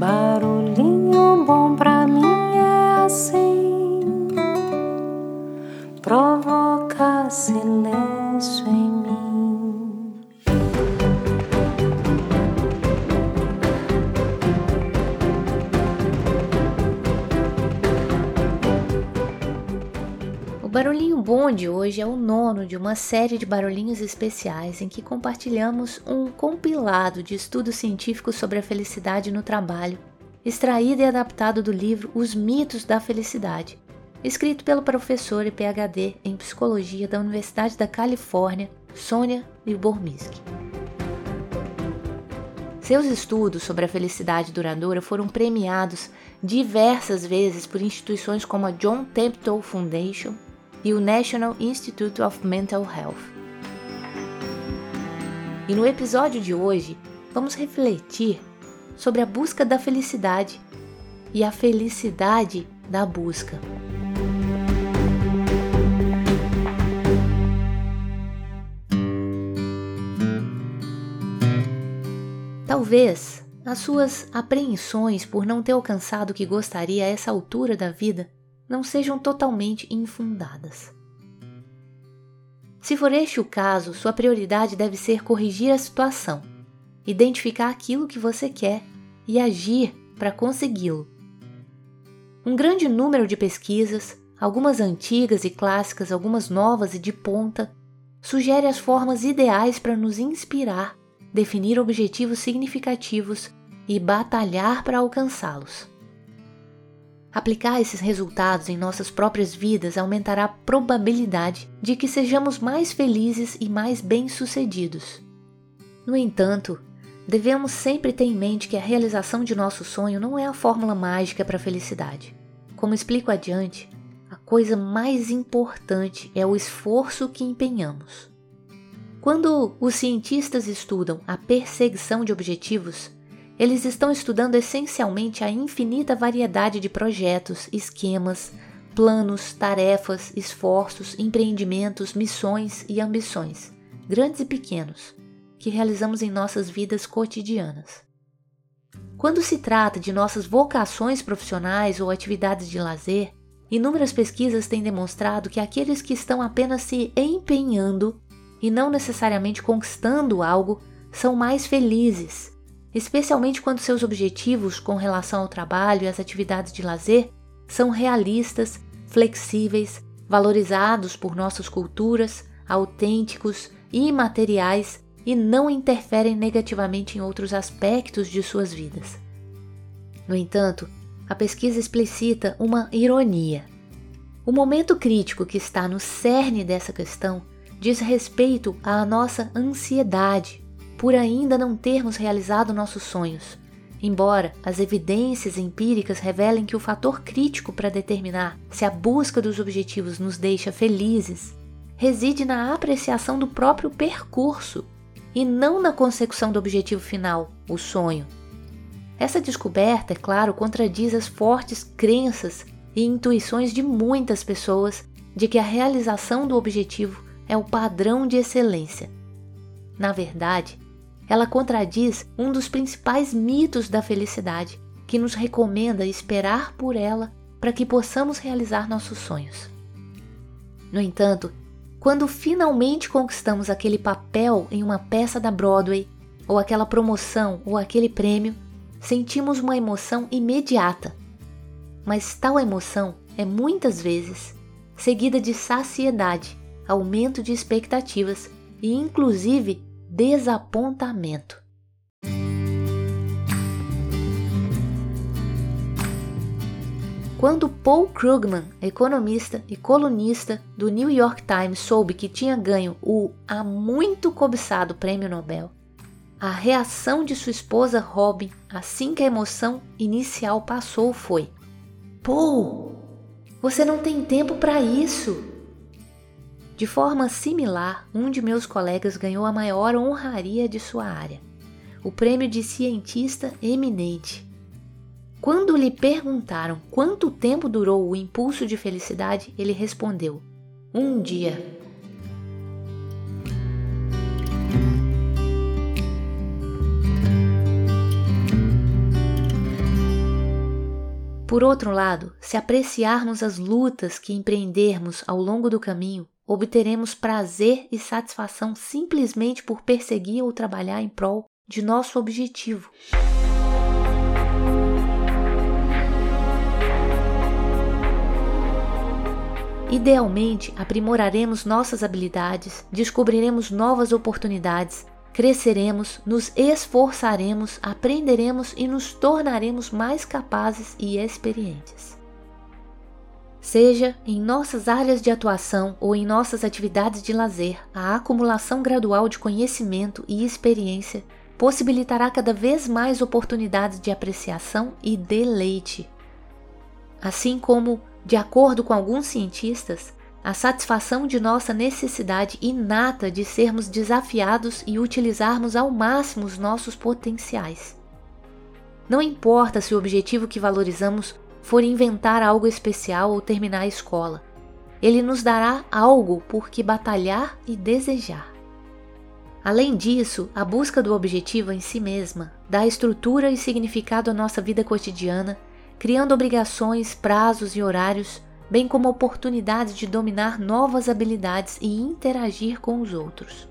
Barulhinho bom pra Barulhinho Bom de hoje é o nono de uma série de barulhinhos especiais em que compartilhamos um compilado de estudos científicos sobre a felicidade no trabalho, extraído e adaptado do livro Os Mitos da Felicidade, escrito pelo professor e PhD em Psicologia da Universidade da Califórnia, Sônia Libormisky. Seus estudos sobre a felicidade duradoura foram premiados diversas vezes por instituições como a John Templeton Foundation e o National Institute of Mental Health. E no episódio de hoje, vamos refletir sobre a busca da felicidade e a felicidade da busca. Talvez as suas apreensões por não ter alcançado o que gostaria a essa altura da vida não sejam totalmente infundadas. Se for este o caso, sua prioridade deve ser corrigir a situação, identificar aquilo que você quer e agir para consegui-lo. Um grande número de pesquisas, algumas antigas e clássicas, algumas novas e de ponta, sugere as formas ideais para nos inspirar, definir objetivos significativos e batalhar para alcançá-los. Aplicar esses resultados em nossas próprias vidas aumentará a probabilidade de que sejamos mais felizes e mais bem-sucedidos. No entanto, devemos sempre ter em mente que a realização de nosso sonho não é a fórmula mágica para a felicidade. Como explico adiante, a coisa mais importante é o esforço que empenhamos. Quando os cientistas estudam a perseguição de objetivos, eles estão estudando essencialmente a infinita variedade de projetos, esquemas, planos, tarefas, esforços, empreendimentos, missões e ambições, grandes e pequenos, que realizamos em nossas vidas cotidianas. Quando se trata de nossas vocações profissionais ou atividades de lazer, inúmeras pesquisas têm demonstrado que aqueles que estão apenas se empenhando e não necessariamente conquistando algo são mais felizes especialmente quando seus objetivos com relação ao trabalho e às atividades de lazer são realistas, flexíveis, valorizados por nossas culturas, autênticos e imateriais e não interferem negativamente em outros aspectos de suas vidas. No entanto, a pesquisa explicita uma ironia. O momento crítico que está no cerne dessa questão diz respeito à nossa ansiedade por ainda não termos realizado nossos sonhos, embora as evidências empíricas revelem que o fator crítico para determinar se a busca dos objetivos nos deixa felizes reside na apreciação do próprio percurso e não na consecução do objetivo final, o sonho. Essa descoberta, é claro, contradiz as fortes crenças e intuições de muitas pessoas de que a realização do objetivo é o padrão de excelência. Na verdade, ela contradiz um dos principais mitos da felicidade, que nos recomenda esperar por ela para que possamos realizar nossos sonhos. No entanto, quando finalmente conquistamos aquele papel em uma peça da Broadway, ou aquela promoção ou aquele prêmio, sentimos uma emoção imediata. Mas tal emoção é muitas vezes seguida de saciedade, aumento de expectativas e, inclusive, desapontamento. Quando Paul Krugman, economista e colunista do New York Times, soube que tinha ganho o há muito cobiçado prêmio Nobel, a reação de sua esposa Robin, assim que a emoção inicial passou, foi: Paul, você não tem tempo para isso. De forma similar, um de meus colegas ganhou a maior honraria de sua área, o prêmio de cientista eminente. Quando lhe perguntaram quanto tempo durou o impulso de felicidade, ele respondeu: Um dia. Por outro lado, se apreciarmos as lutas que empreendermos ao longo do caminho, obteremos prazer e satisfação simplesmente por perseguir ou trabalhar em prol de nosso objetivo. Idealmente, aprimoraremos nossas habilidades, descobriremos novas oportunidades, cresceremos, nos esforçaremos, aprenderemos e nos tornaremos mais capazes e experientes. Seja em nossas áreas de atuação ou em nossas atividades de lazer, a acumulação gradual de conhecimento e experiência possibilitará cada vez mais oportunidades de apreciação e deleite. Assim como, de acordo com alguns cientistas, a satisfação de nossa necessidade inata de sermos desafiados e utilizarmos ao máximo os nossos potenciais. Não importa se o objetivo que valorizamos for inventar algo especial ou terminar a escola, ele nos dará algo por que batalhar e desejar. Além disso, a busca do objetivo em si mesma dá estrutura e significado à nossa vida cotidiana, criando obrigações, prazos e horários bem como oportunidades de dominar novas habilidades e interagir com os outros.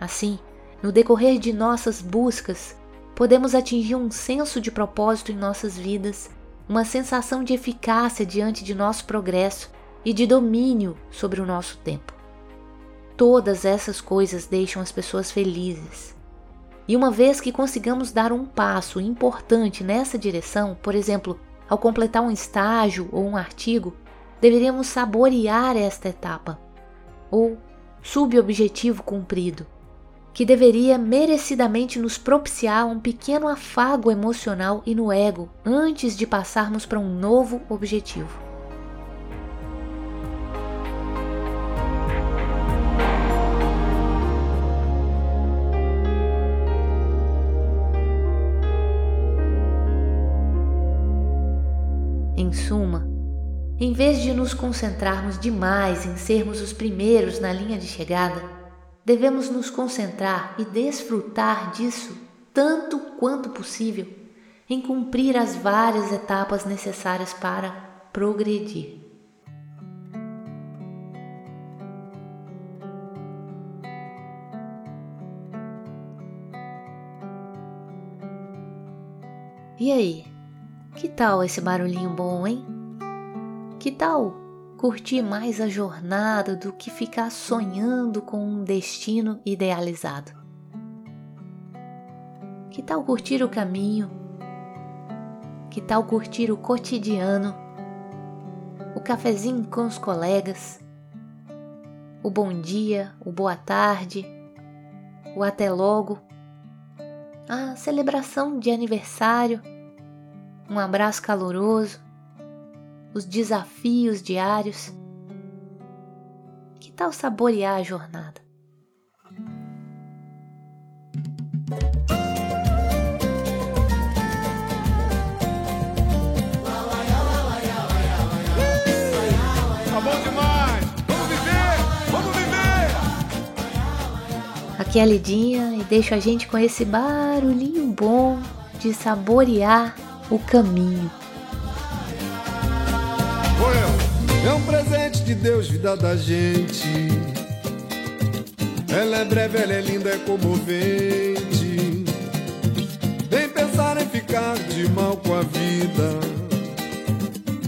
Assim, no decorrer de nossas buscas, podemos atingir um senso de propósito em nossas vidas, uma sensação de eficácia diante de nosso progresso e de domínio sobre o nosso tempo. Todas essas coisas deixam as pessoas felizes. E uma vez que consigamos dar um passo importante nessa direção, por exemplo, ao completar um estágio ou um artigo, deveríamos saborear esta etapa, ou subobjetivo cumprido, que deveria merecidamente nos propiciar um pequeno afago emocional e no ego antes de passarmos para um novo objetivo. Em suma, em vez de nos concentrarmos demais em sermos os primeiros na linha de chegada, devemos nos concentrar e desfrutar disso tanto quanto possível em cumprir as várias etapas necessárias para progredir. E aí, que tal esse barulhinho bom, hein? Que tal curtir mais a jornada do que ficar sonhando com um destino idealizado? Que tal curtir o caminho? Que tal curtir o cotidiano? O cafezinho com os colegas? O bom dia, o boa tarde, o até logo? A celebração de aniversário? Um abraço caloroso? Os desafios diários. Que tal saborear a jornada? Tá! Aqui é a Lidinha e deixo a gente com esse barulhinho bom de saborear o caminho. De Deus, vida da gente. Ela é breve, ela é linda, é comovente. Nem pensar em ficar de mal com a vida.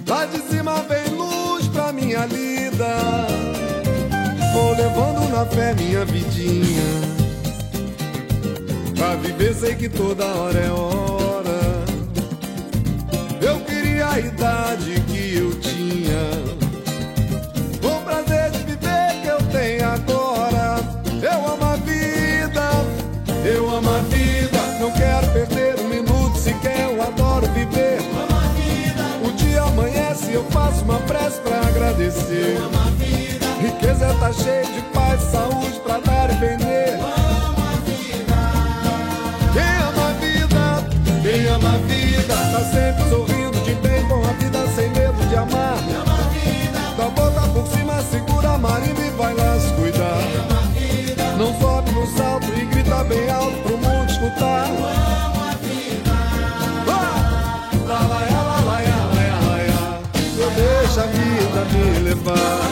Lá de cima vem luz pra minha lida. Vou levando na fé minha vidinha. Pra viver sei que toda hora é hora. Eu queria a idade uma prece pra agradecer. Riqueza tá cheia de goodbye.